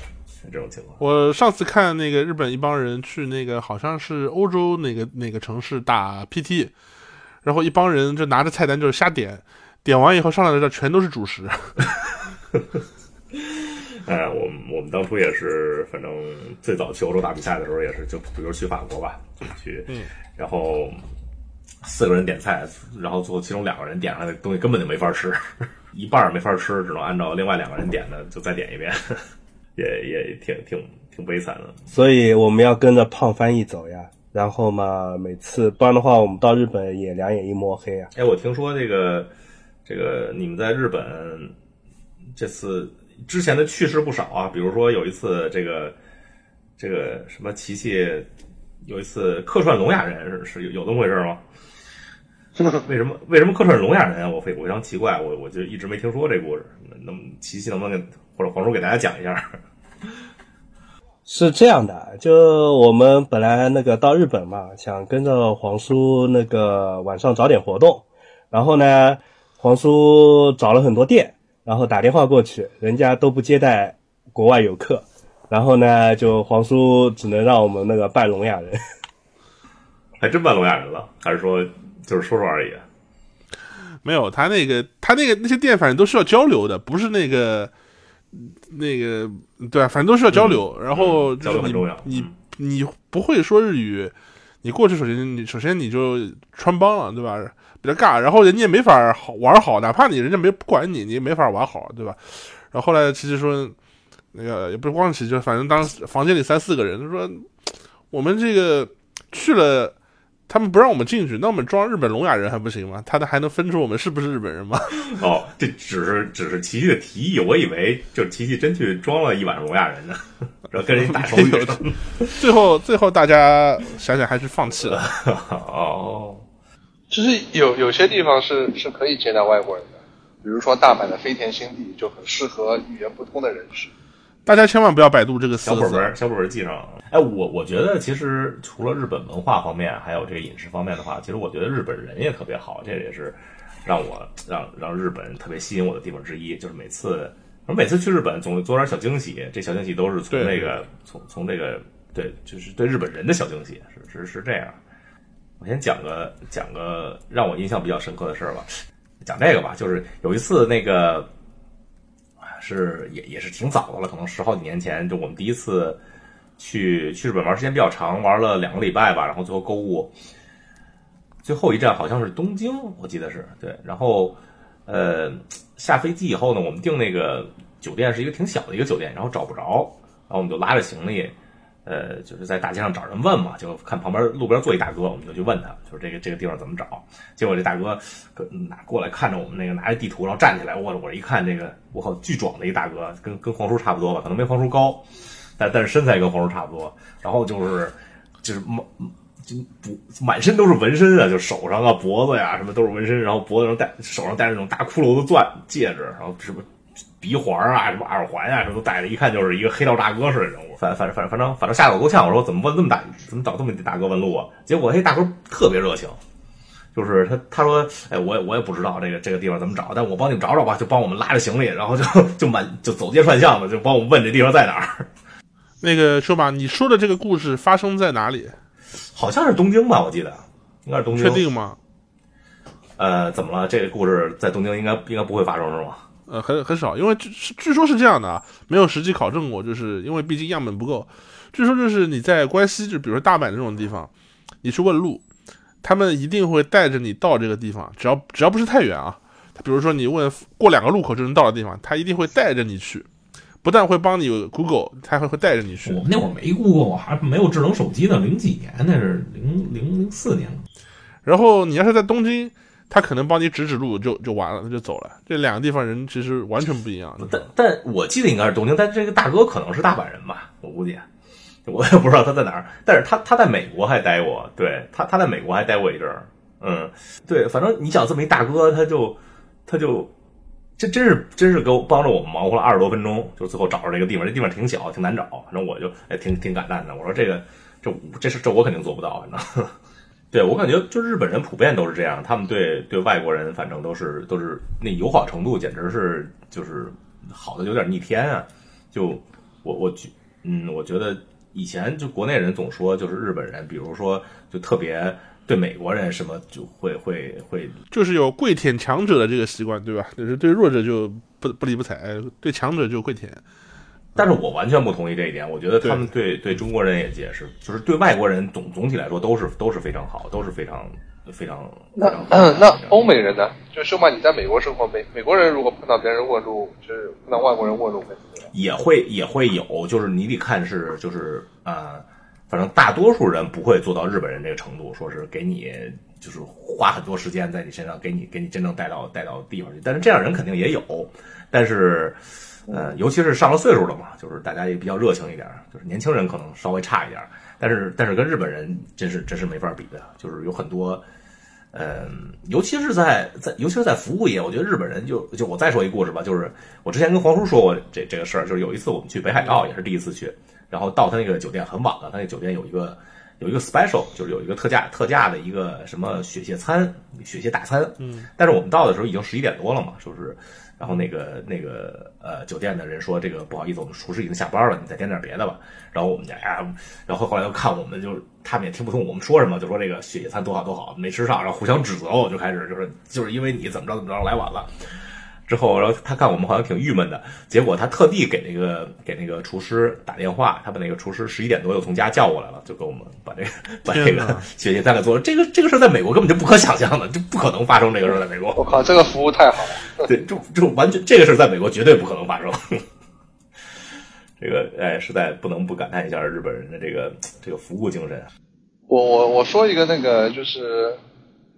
这种情况。我上次看那个日本一帮人去那个好像是欧洲哪个哪个城市打 PT，然后一帮人就拿着菜单就是瞎点，点完以后上来的这全都是主食。哎，我们我们当初也是，反正最早去欧洲打比赛的时候也是，就比如去法国吧，就去，然后四个人点菜，然后最后其中两个人点上来的东西根本就没法吃。一半没法吃，只能按照另外两个人点的就再点一遍，也也挺挺挺悲惨的。所以我们要跟着胖翻译走呀，然后嘛，每次不然的话，我们到日本也两眼一摸黑啊。哎，我听说这个这个你们在日本这次之前的趣事不少啊，比如说有一次这个这个什么琪琪有一次客串聋哑人是是有有这么回事吗？为什么为什么客串聋哑人啊？我非我非常奇怪，我我就一直没听说这故事。那么琪琪能不能给或者黄叔给大家讲一下？是这样的，就我们本来那个到日本嘛，想跟着黄叔那个晚上找点活动，然后呢，黄叔找了很多店，然后打电话过去，人家都不接待国外游客，然后呢，就黄叔只能让我们那个扮聋哑人，还真扮聋哑人了，还是说？就是说说而已，没有他那个他那个那些店反正都是要交流的，不是那个那个对啊，反正都是要交流。然后交流很重要，你你不会说日语，你过去首先你首先你就穿帮了，对吧？比较尬，然后人家也没法好玩好，哪怕你人家没不管你，你也没法玩好，对吧？然后后来琪琪说那个也不是光琪琪，反正当时房间里三四个人，他说我们这个去了。他们不让我们进去，那我们装日本聋哑人还不行吗？他的还能分出我们是不是日本人吗？哦，这只是只是琪琪的提议，我以为就是琪琪真去装了一晚上聋哑人呢，然后跟人打手语。最后最后大家想想还是放弃了。哦，其实有有些地方是是可以接待外国人的，比如说大阪的飞田新地就很适合语言不通的人士。大家千万不要百度这个小本本，小本本记上。哎，我我觉得其实除了日本文化方面，还有这个饮食方面的话，其实我觉得日本人也特别好，这也是让我让让日本特别吸引我的地方之一。就是每次我每次去日本，总做点小惊喜，这小惊喜都是从那个从从这个对，就是对日本人的小惊喜，是是是这样。我先讲个讲个让我印象比较深刻的事儿吧，讲这个吧，就是有一次那个。是也也是挺早的了，可能十好几年前，就我们第一次去去日本玩时间比较长，玩了两个礼拜吧，然后最后购物，最后一站好像是东京，我记得是对，然后呃下飞机以后呢，我们订那个酒店是一个挺小的一个酒店，然后找不着，然后我们就拉着行李。呃，就是在大街上找人问嘛，就看旁边路边坐一大哥，我们就去问他，就是这个这个地方怎么找。结果这大哥拿过来看着我们那个拿着地图，然后站起来，我我一看这个，我靠，巨壮的一大哥，跟跟黄叔差不多吧，可能没黄叔高，但但是身材跟黄叔差不多。然后就是就是满就不满身都是纹身啊，就手上啊脖子呀什么都是纹身，然后脖子上戴手上戴那种大骷髅的钻戒指，然后什么。鼻环啊，什么耳环啊，什么都戴着，一看就是一个黑道大哥似的人物。反反正反正反正反正吓得我够呛。我说怎么问这么大，怎么找这么大哥问路啊？结果那，大哥特别热情，就是他他说，哎，我也我也不知道这个这个地方怎么找，但我帮你们找找吧，就帮我们拉着行李，然后就就满就走街串巷的，就帮我们问这地方在哪儿。那个说吧，你说的这个故事发生在哪里？好像是东京吧，我记得应该是东京。确定吗？呃，怎么了？这个故事在东京应该应该不会发生是吗？呃，很很少，因为据据说是这样的啊，没有实际考证过，就是因为毕竟样本不够。据说就是你在关西，就比如说大阪这种地方，你去问路，他们一定会带着你到这个地方，只要只要不是太远啊。比如说你问过两个路口就能到的地方，他一定会带着你去，不但会帮你 Google，他还会带着你去。我们那会儿没 Google，还没有智能手机呢，零几年那是零零零四年。然后你要是在东京。他可能帮你指指路就就完了，他就走了。这两个地方人其实完全不一样。但但我记得应该是东京，但这个大哥可能是大阪人吧，我估计。我也不知道他在哪儿，但是他他在美国还待过，对他他在美国还待过一阵儿，嗯，对，反正你想这么一大哥，他就他就这真是真是给我帮着我们忙活了二十多分钟，就最后找着这个地方，这地方挺小，挺难找，反正我就哎挺挺感叹的，我说这个这这是这我肯定做不到，反正。对我感觉，就日本人普遍都是这样，他们对对外国人，反正都是都是那友好程度，简直是就是好的有点逆天啊！就我我觉嗯，我觉得以前就国内人总说，就是日本人，比如说就特别对美国人什么就会会会，就是有跪舔强者的这个习惯，对吧？就是对弱者就不不理不睬，对强者就跪舔。但是我完全不同意这一点。我觉得他们对对中国人也解释，就是对外国人总总体来说都是都是非常好，都是非常非常。那那欧美人呢？就说嘛，你在美国生活，美美国人如果碰到别人问路，就是碰到外国人问路，会怎么样？也会也会有，就是你得看是就是呃，反正大多数人不会做到日本人这个程度，说是给你就是花很多时间在你身上，给你给你真正带到带到地方去。但是这样人肯定也有，但是。呃，尤其是上了岁数了嘛，就是大家也比较热情一点，就是年轻人可能稍微差一点，但是但是跟日本人真是真是没法比的，就是有很多，嗯，尤其是在在尤其是在服务业，我觉得日本人就就我再说一故事吧，就是我之前跟黄叔说过这这个事儿，就是有一次我们去北海道也是第一次去，然后到他那个酒店很晚了，他那酒店有一个有一个 special，就是有一个特价特价的一个什么雪蟹餐雪蟹大餐，嗯，但是我们到的时候已经十一点多了嘛，就是。然后那个那个呃酒店的人说这个不好意思，我们厨师已经下班了，你再点点别的吧。然后我们家呀，然后后来又看我们就他们也听不懂我们说什么，就说这个雪蟹餐多好多好，没吃上，然后互相指责，我就开始就是就是因为你怎么着怎么着来晚了。之后，然后他看我们好像挺郁闷的，结果他特地给那个给那个厨师打电话，他把那个厨师十一点多又从家叫过来了，就给我们把这个 把这个雪蟹餐给做了。这个这个事在美国根本就不可想象的，就不可能发生这个事在美国。我靠，这个服务太好了。对，就就完全这个事在美国绝对不可能发生。这个哎，实在不能不感叹一下日本人的这个这个服务精神。我我我说一个那个就是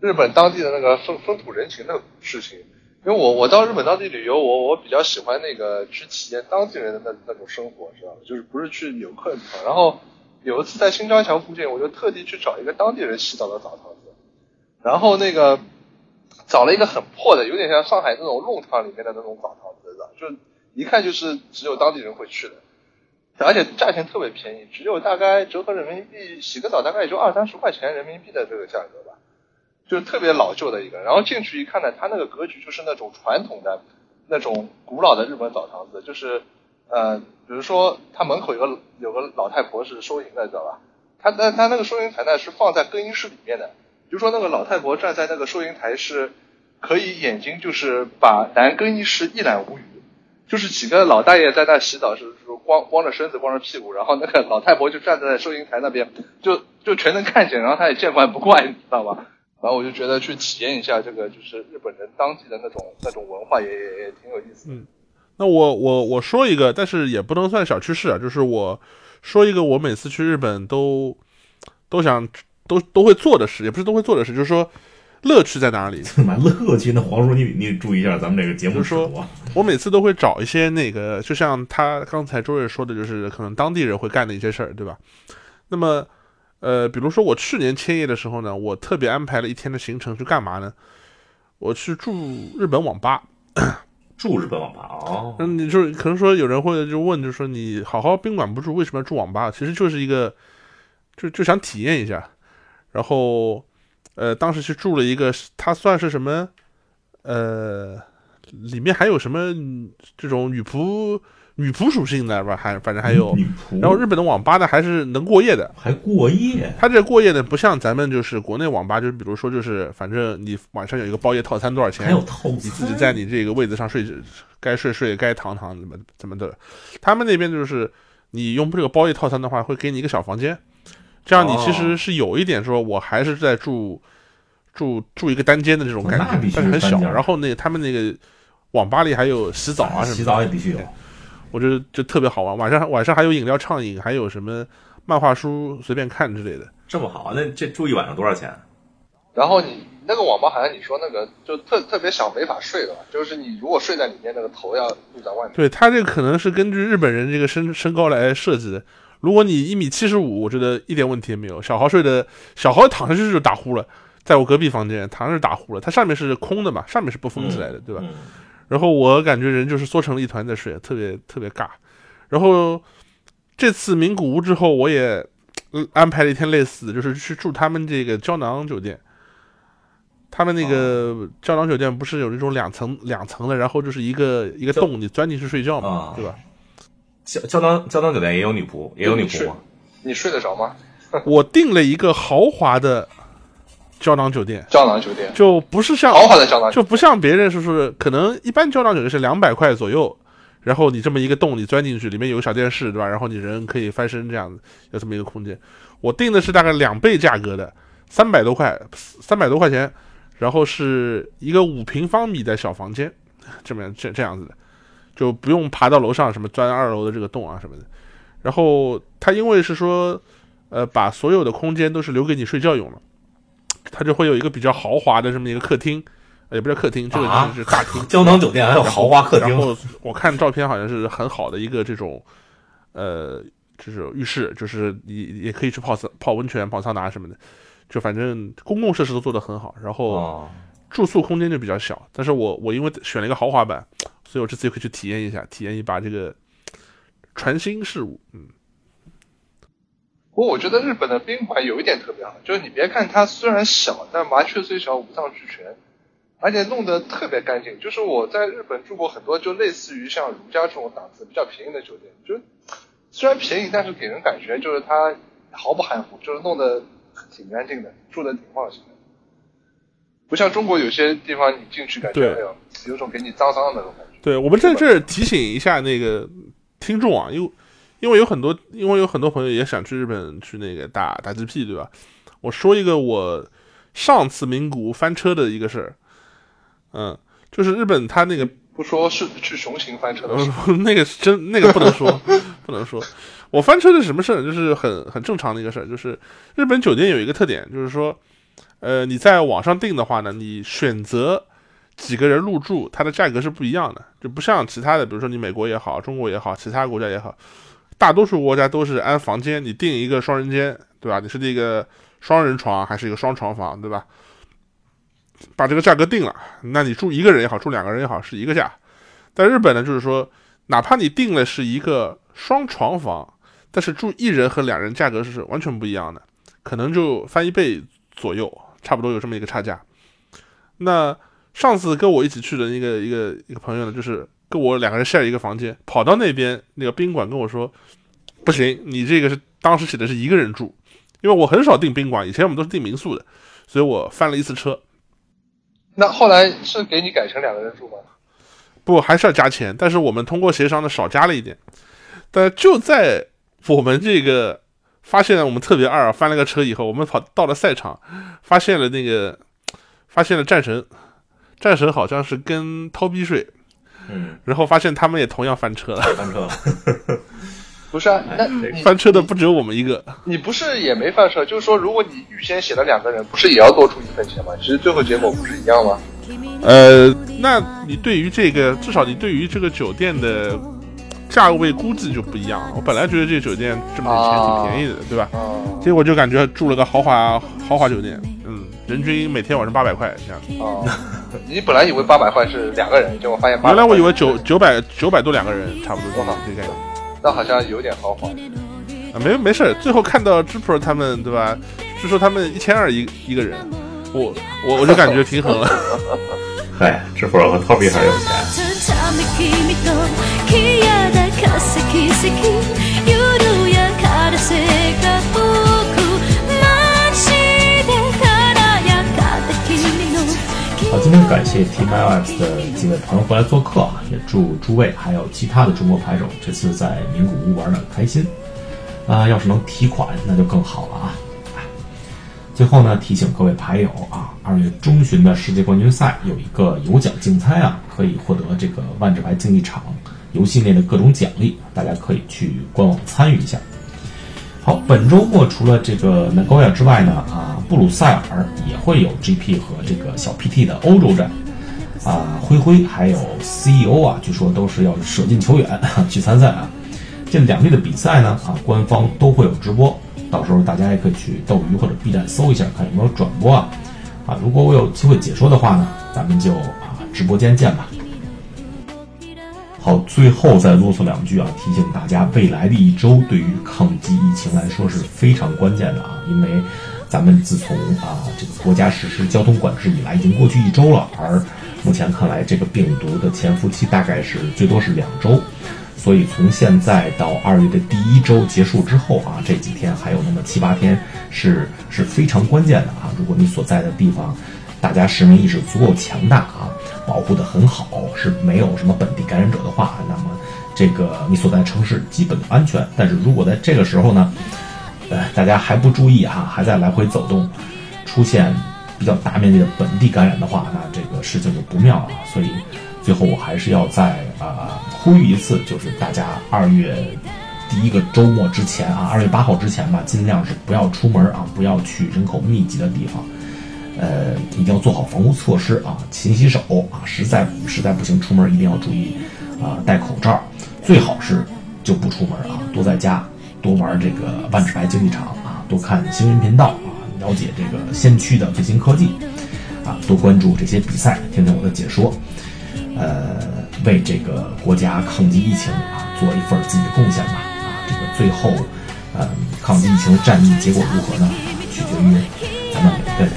日本当地的那个风风土人情的事情。因为我我到日本当地旅游，我我比较喜欢那个去体验当地人的那那种生活，知道吗？就是不是去游客的地方。然后有一次在新庄桥附近，我就特地去找一个当地人洗澡的澡堂子，然后那个找了一个很破的，有点像上海那种弄堂里面的那种澡堂子，就一看就是只有当地人会去的，而且价钱特别便宜，只有大概折合人民币洗个澡大概也就二三十块钱人民币的这个价格吧。就是特别老旧的一个，然后进去一看呢，它那个格局就是那种传统的、那种古老的日本澡堂子，就是呃，比如说它门口有个有个老太婆是收银的，知道吧？它那它那个收银台呢是放在更衣室里面的，比如说那个老太婆站在那个收银台是可以眼睛就是把男更衣室一览无余，就是几个老大爷在那洗澡是光光着身子光着屁股，然后那个老太婆就站在收银台那边，就就全能看见，然后他也见怪不怪，你知道吧？然后我就觉得去体验一下这个，就是日本人当地的那种那种文化，也也也挺有意思。嗯，那我我我说一个，但是也不能算小趋势啊，就是我说一个我每次去日本都都想都都会做的事，也不是都会做的事，就是说乐趣在哪里？蛮乐趣。那黄叔，你你注意一下咱们这个节目。就是说我每次都会找一些那个，就像他刚才周瑞说的，就是可能当地人会干的一些事儿，对吧？那么。呃，比如说我去年千叶的时候呢，我特别安排了一天的行程去干嘛呢？我去住日本网吧，住日本网吧哦。嗯，你就是可能说有人会就问，就是说你好好宾馆不住，为什么要住网吧？其实就是一个，就就想体验一下。然后，呃，当时去住了一个，它算是什么？呃，里面还有什么这种女仆？女仆属性的吧，还反正还有，然后日本的网吧呢还是能过夜的，还过夜。它这过夜呢不像咱们就是国内网吧，就是比如说就是反正你晚上有一个包夜套餐多少钱，还有套餐，你自己在你这个位子上睡，该睡睡该躺躺怎么怎么的。他们那边就是你用这个包夜套餐的话，会给你一个小房间，这样你其实是有一点说我还是在住住住一个单间的这种感觉，但是很小。然后那个他们那个网吧里还有洗澡啊什么，洗澡也必须有。我觉得就特别好玩，晚上晚上还有饮料畅饮，还有什么漫画书随便看之类的。这么好，那这住一晚上多少钱？然后你那个网吧好像你说那个就特特别小，没法睡的，就是你如果睡在里面，那个头要露在外面。对他这个可能是根据日本人这个身身高来设计的。如果你一米七十五，我觉得一点问题也没有。小豪睡的小豪躺下去就打呼了，在我隔壁房间躺着打呼了，它上面是空的嘛，上面是不封起来的，对吧？然后我感觉人就是缩成了一团在睡，特别特别尬。然后这次名古屋之后，我也安排了一天类似的，就是去住他们这个胶囊酒店。他们那个胶囊酒店不是有那种两层两层的，然后就是一个一个洞，你钻进去睡觉嘛，对吧？胶胶囊胶囊酒店也有女仆，也有女仆吗？你睡得着吗？我订了一个豪华的胶囊酒店，胶囊酒店就不是像豪华的胶囊，就不像别人说是可能一般胶囊酒店是两百块左右，然后你这么一个洞，你钻进去，里面有个小电视，对吧？然后你人可以翻身这样子，有这么一个空间。我订的是大概两倍价格的，三百多块，三百多块钱。然后是一个五平方米的小房间，这么这这样子的，就不用爬到楼上什么钻二楼的这个洞啊什么的。然后它因为是说，呃，把所有的空间都是留给你睡觉用了，它就会有一个比较豪华的这么一个客厅，也不叫客厅，这个就是大厅。胶囊酒店还有豪华客厅。然后我看照片好像是很好的一个这种，呃，就是浴室，就是你也可以去泡泡温泉、泡桑拿什么的。就反正公共设施都做得很好，然后住宿空间就比较小。但是我我因为选了一个豪华版，所以我这次又可以去体验一下，体验一把这个传新事物。嗯。不过我觉得日本的宾馆有一点特别好，就是你别看它虽然小，但麻雀虽小五脏俱全，而且弄得特别干净。就是我在日本住过很多，就类似于像如家这种档次比较便宜的酒店，就虽然便宜，但是给人感觉就是它毫不含糊，就是弄得。挺干净的，住的挺放心的，不像中国有些地方你进去感觉哎呦，有种给你脏脏的那种感觉。对我们在这儿提醒一下那个听众啊，因为因为有很多，因为有很多朋友也想去日本去那个打打 GP，对吧？我说一个我上次名古屋翻车的一个事儿，嗯，就是日本他那个不说是去雄行翻车的，那个是真那个不能说，不能说。我翻车是什么事儿？就是很很正常的一个事儿，就是日本酒店有一个特点，就是说，呃，你在网上订的话呢，你选择几个人入住，它的价格是不一样的，就不像其他的，比如说你美国也好，中国也好，其他国家也好，大多数国家都是按房间，你订一个双人间，对吧？你是那个双人床还是一个双床房，对吧？把这个价格定了，那你住一个人也好，住两个人也好，是一个价。在日本呢，就是说，哪怕你订了是一个双床房。但是住一人和两人价格是完全不一样的，可能就翻一倍左右，差不多有这么一个差价。那上次跟我一起去的那个一个一个朋友呢，就是跟我两个人 share 一个房间，跑到那边那个宾馆跟我说，不行，你这个是当时写的是一个人住，因为我很少订宾馆，以前我们都是订民宿的，所以我翻了一次车。那后来是给你改成两个人住吗？不，还是要加钱，但是我们通过协商的少加了一点，但就在。我们这个发现我们特别二，翻了个车以后，我们跑到了赛场，发现了那个，发现了战神，战神好像是跟掏逼睡，嗯，然后发现他们也同样翻车了，翻车了，不是啊，那翻车的不只有我们一个，你不是也没翻车？就是说，如果你预先写了两个人，不是也要多出一分钱吗？其实最后结果不是一样吗？呃，那你对于这个，至少你对于这个酒店的。价位估计就不一样了。我本来觉得这个酒店这么点钱挺便宜的，对吧？结果就感觉住了个豪华豪华酒店，嗯，人均每天晚上八百块这样。哦，你本来以为八百块是两个人，结果发现原来我以为九九百九百多两个人差不多就好，这个概念。那好像有点豪华。啊，没没事，最后看到 Jupiter 他们，对吧？据说他们一千二一一个人，我我我就感觉平衡了。嗨，Jupiter 和 Toby 还是有钱。感谢 TMAX 的几位朋友过来做客啊，也祝诸位还有其他的中国牌手这次在名古屋玩的开心啊！要是能提款，那就更好了啊！最后呢，提醒各位牌友啊，二月中旬的世界冠军赛有一个有奖竞猜啊，可以获得这个万智牌竞技场游戏内的各种奖励，大家可以去官网参与一下。好，本周末除了这个 Nagoya 之外呢，啊，布鲁塞尔也会有 GP 和这个小 PT 的欧洲站，啊，灰灰还有 CEO 啊，据说都是要舍近求远 去参赛啊。这两队的比赛呢，啊，官方都会有直播，到时候大家也可以去斗鱼或者 B 站搜一下，看有没有转播啊。啊，如果我有机会解说的话呢，咱们就啊直播间见吧。好，最后再啰嗦两句啊，提醒大家，未来的一周对于抗击疫情来说是非常关键的啊，因为咱们自从啊这个国家实施交通管制以来，已经过去一周了，而目前看来，这个病毒的潜伏期大概是最多是两周，所以从现在到二月的第一周结束之后啊，这几天还有那么七八天是是非常关键的啊，如果你所在的地方。大家市民意识足够强大啊，保护的很好，是没有什么本地感染者的话，那么这个你所在城市基本安全。但是如果在这个时候呢，呃，大家还不注意哈，还在来回走动，出现比较大面积的本地感染的话，那这个事情就不妙了。所以最后我还是要再啊呼吁一次，就是大家二月第一个周末之前啊，二月八号之前吧，尽量是不要出门啊，不要去人口密集的地方。呃，一定要做好防护措施啊，勤洗手啊，实在实在不行出门一定要注意啊，戴口罩，最好是就不出门啊，多在家，多玩这个万智牌竞技场啊，多看新闻频道啊，了解这个先驱的最新科技啊，多关注这些比赛，听听我的解说，呃，为这个国家抗击疫情啊做一份自己的贡献吧啊，这个最后，呃，抗击疫情的战役结果如何呢？取决于咱们每个人。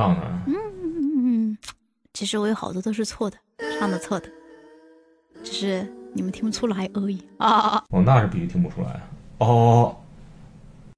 唱的。嗯，其实我有好多都是错的，唱的错的，只是你们听不出来而已啊。哦，那是必须听不出来。哦。